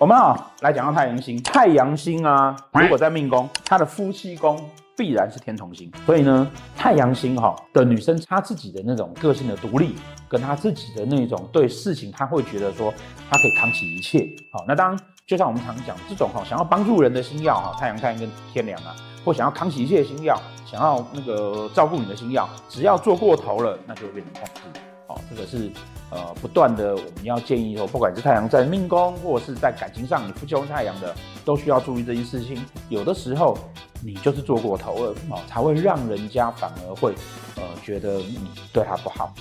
我们啊来讲到太阳星，太阳星啊，如果在命宫，他的夫妻宫必然是天同星，所以呢，太阳星哈的女生，她自己的那种个性的独立，跟她自己的那种对事情，她会觉得说，她可以扛起一切。好，那当然，就像我们常讲这种哈，想要帮助人的星曜哈，太阳、太阳跟天梁啊，或想要扛起一切的星曜，想要那个照顾你的星曜，只要做过头了，那就会变成控制。哦，这个是。呃，不断的，我们要建议说，不管是太阳在命宫，或者是在感情上，你夫妻宫太阳的，都需要注意这件事情。有的时候，你就是做过头了，哦，才会让人家反而会，呃，觉得你对他不好。